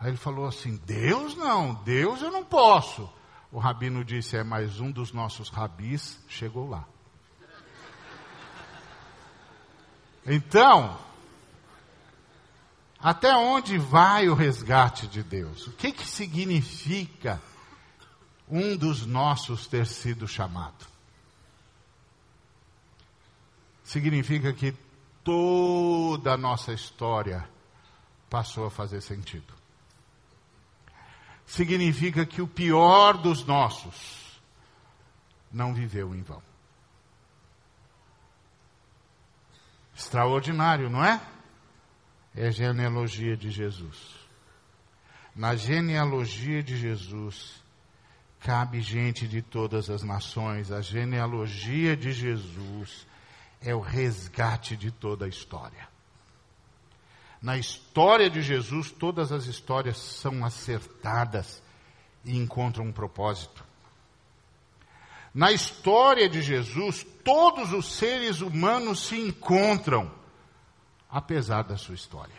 Aí ele falou assim: Deus não, Deus eu não posso. O rabino disse: É, mais um dos nossos rabis chegou lá. Então, até onde vai o resgate de Deus? O que, que significa um dos nossos ter sido chamado? Significa que toda a nossa história passou a fazer sentido. Significa que o pior dos nossos não viveu em vão. Extraordinário, não é? é a genealogia de Jesus. Na genealogia de Jesus, cabe gente de todas as nações. A genealogia de Jesus é o resgate de toda a história. Na história de Jesus, todas as histórias são acertadas e encontram um propósito. Na história de Jesus, todos os seres humanos se encontram apesar da sua história.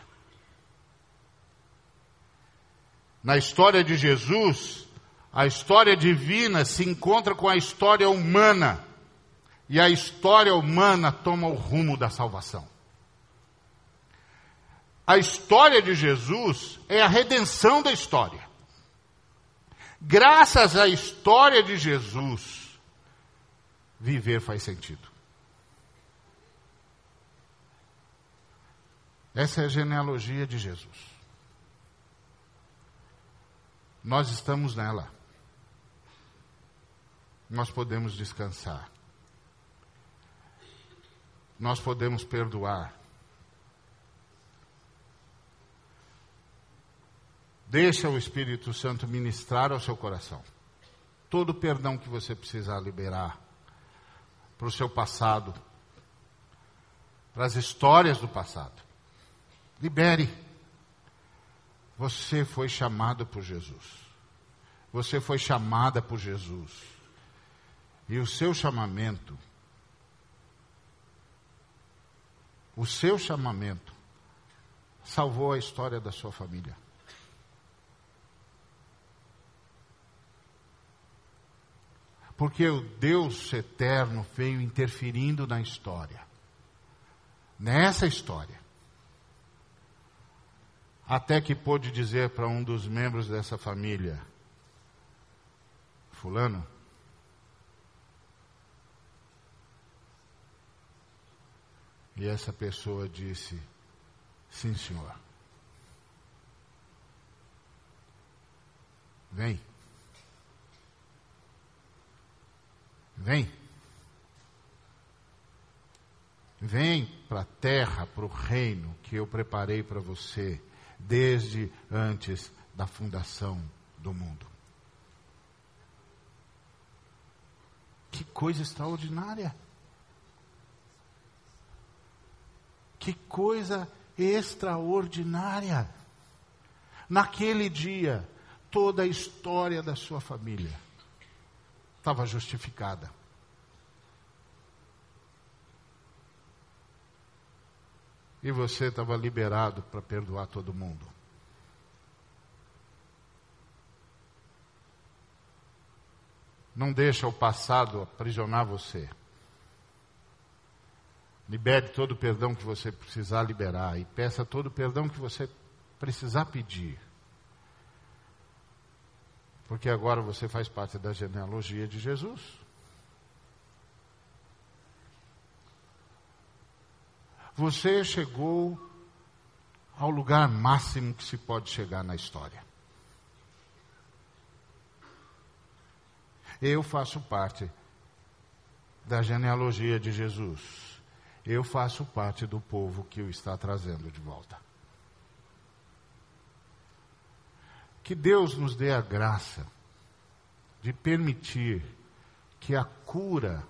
Na história de Jesus, a história divina se encontra com a história humana e a história humana toma o rumo da salvação. A história de Jesus é a redenção da história. Graças à história de Jesus, viver faz sentido. Essa é a genealogia de Jesus. Nós estamos nela. Nós podemos descansar. Nós podemos perdoar. Deixa o Espírito Santo ministrar ao seu coração. Todo o perdão que você precisar liberar para o seu passado, para as histórias do passado. Libere. Você foi chamado por Jesus. Você foi chamada por Jesus. E o seu chamamento, o seu chamamento, salvou a história da sua família. Porque o Deus eterno veio interferindo na história. Nessa história até que pôde dizer para um dos membros dessa família: Fulano, e essa pessoa disse: Sim, senhor. Vem. Vem. Vem para a terra, para o reino que eu preparei para você desde antes da fundação do mundo. Que coisa extraordinária! Que coisa extraordinária! Naquele dia, toda a história da sua família estava justificada. e você estava liberado para perdoar todo mundo. Não deixa o passado aprisionar você. Libere todo o perdão que você precisar liberar e peça todo o perdão que você precisar pedir. Porque agora você faz parte da genealogia de Jesus. Você chegou ao lugar máximo que se pode chegar na história. Eu faço parte da genealogia de Jesus. Eu faço parte do povo que o está trazendo de volta. Que Deus nos dê a graça de permitir que a cura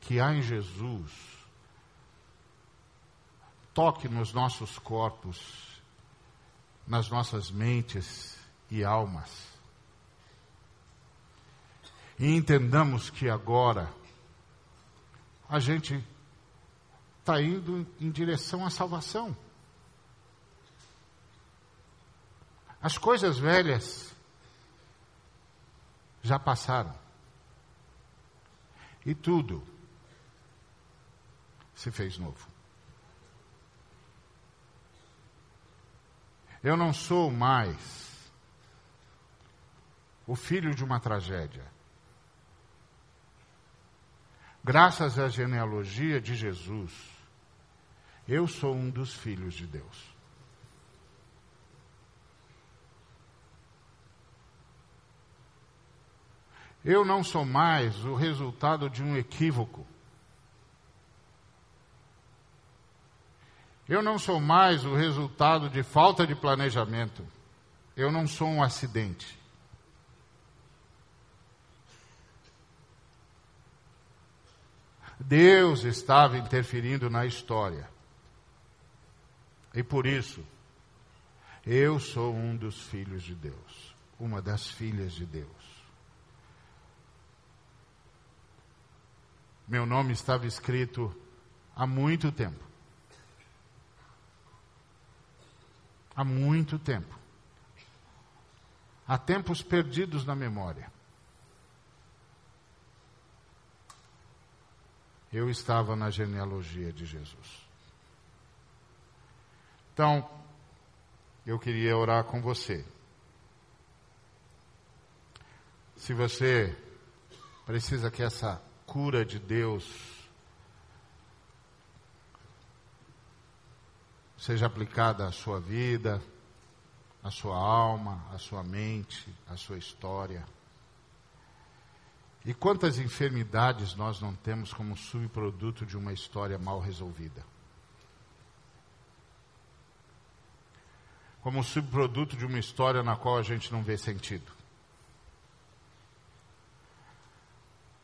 que há em Jesus toque nos nossos corpos, nas nossas mentes e almas. E entendamos que agora a gente está indo em direção à salvação. As coisas velhas já passaram. E tudo se fez novo. Eu não sou mais o filho de uma tragédia. Graças à genealogia de Jesus, eu sou um dos filhos de Deus. Eu não sou mais o resultado de um equívoco. Eu não sou mais o resultado de falta de planejamento. Eu não sou um acidente. Deus estava interferindo na história. E por isso, eu sou um dos filhos de Deus, uma das filhas de Deus. Meu nome estava escrito há muito tempo. há muito tempo. Há tempos perdidos na memória. eu estava na genealogia de Jesus. Então, eu queria orar com você. Se você precisa que essa cura de Deus seja aplicada à sua vida, à sua alma, à sua mente, à sua história. E quantas enfermidades nós não temos como subproduto de uma história mal resolvida? Como subproduto de uma história na qual a gente não vê sentido.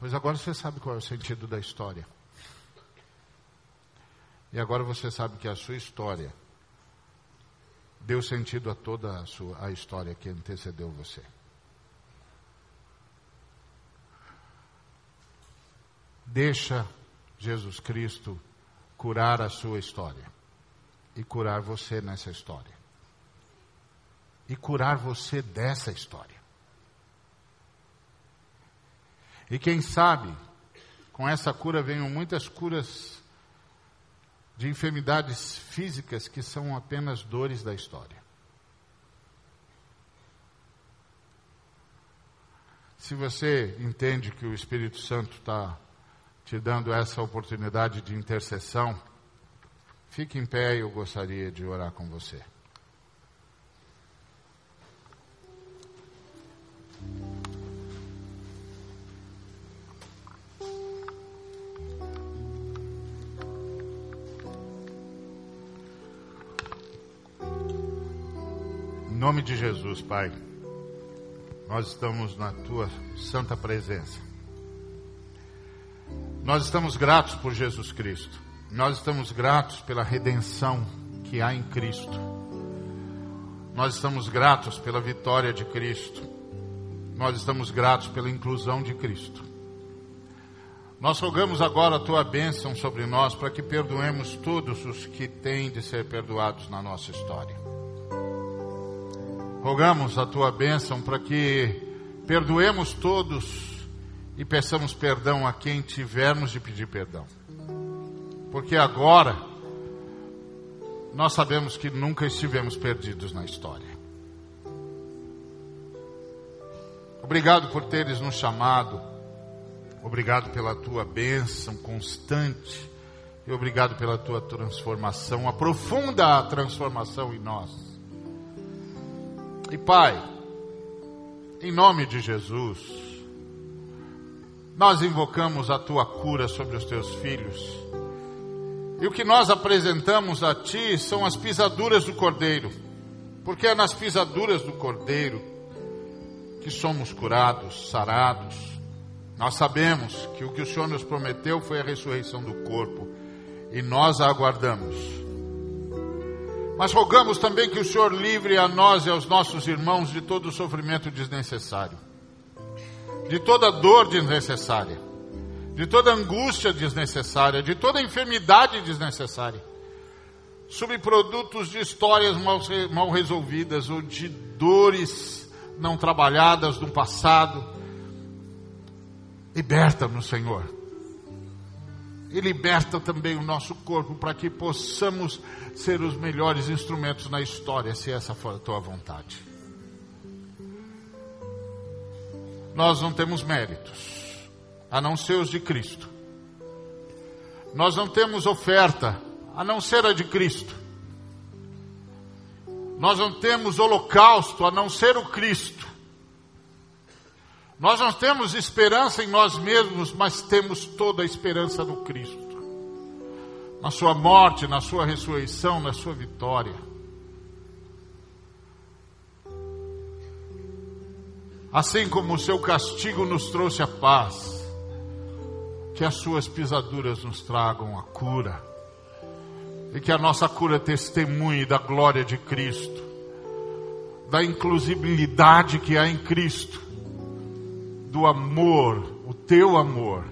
Pois agora você sabe qual é o sentido da história. E agora você sabe que a sua história deu sentido a toda a, sua, a história que antecedeu você. Deixa Jesus Cristo curar a sua história e curar você nessa história. E curar você dessa história. E quem sabe, com essa cura venham muitas curas de enfermidades físicas que são apenas dores da história. Se você entende que o Espírito Santo está te dando essa oportunidade de intercessão, fique em pé e eu gostaria de orar com você. Em nome de Jesus, Pai, nós estamos na tua santa presença. Nós estamos gratos por Jesus Cristo. Nós estamos gratos pela redenção que há em Cristo. Nós estamos gratos pela vitória de Cristo. Nós estamos gratos pela inclusão de Cristo. Nós rogamos agora a tua bênção sobre nós para que perdoemos todos os que têm de ser perdoados na nossa história. Rogamos a tua bênção para que perdoemos todos e peçamos perdão a quem tivermos de pedir perdão. Porque agora nós sabemos que nunca estivemos perdidos na história. Obrigado por teres nos chamado. Obrigado pela tua bênção constante. E obrigado pela tua transformação, a profunda transformação em nós. E Pai, em nome de Jesus, nós invocamos a tua cura sobre os teus filhos. E o que nós apresentamos a ti são as pisaduras do Cordeiro, porque é nas pisaduras do Cordeiro que somos curados, sarados. Nós sabemos que o que o Senhor nos prometeu foi a ressurreição do corpo, e nós a aguardamos. Mas rogamos também que o Senhor livre a nós e aos nossos irmãos de todo sofrimento desnecessário, de toda dor desnecessária, de toda angústia desnecessária, de toda enfermidade desnecessária, subprodutos de histórias mal, mal resolvidas ou de dores não trabalhadas do passado. Liberta-nos, Senhor e liberta também o nosso corpo para que possamos ser os melhores instrumentos na história, se essa for a tua vontade. Nós não temos méritos, a não ser os de Cristo. Nós não temos oferta, a não ser a de Cristo. Nós não temos holocausto, a não ser o Cristo. Nós não temos esperança em nós mesmos, mas temos toda a esperança no Cristo. Na sua morte, na sua ressurreição, na sua vitória. Assim como o seu castigo nos trouxe a paz, que as suas pisaduras nos tragam a cura. E que a nossa cura testemunhe da glória de Cristo, da inclusibilidade que há em Cristo do amor, o teu amor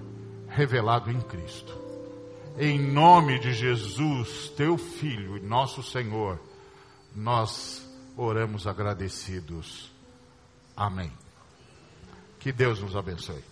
revelado em Cristo. Em nome de Jesus, teu Filho e nosso Senhor, nós oramos agradecidos. Amém. Que Deus nos abençoe.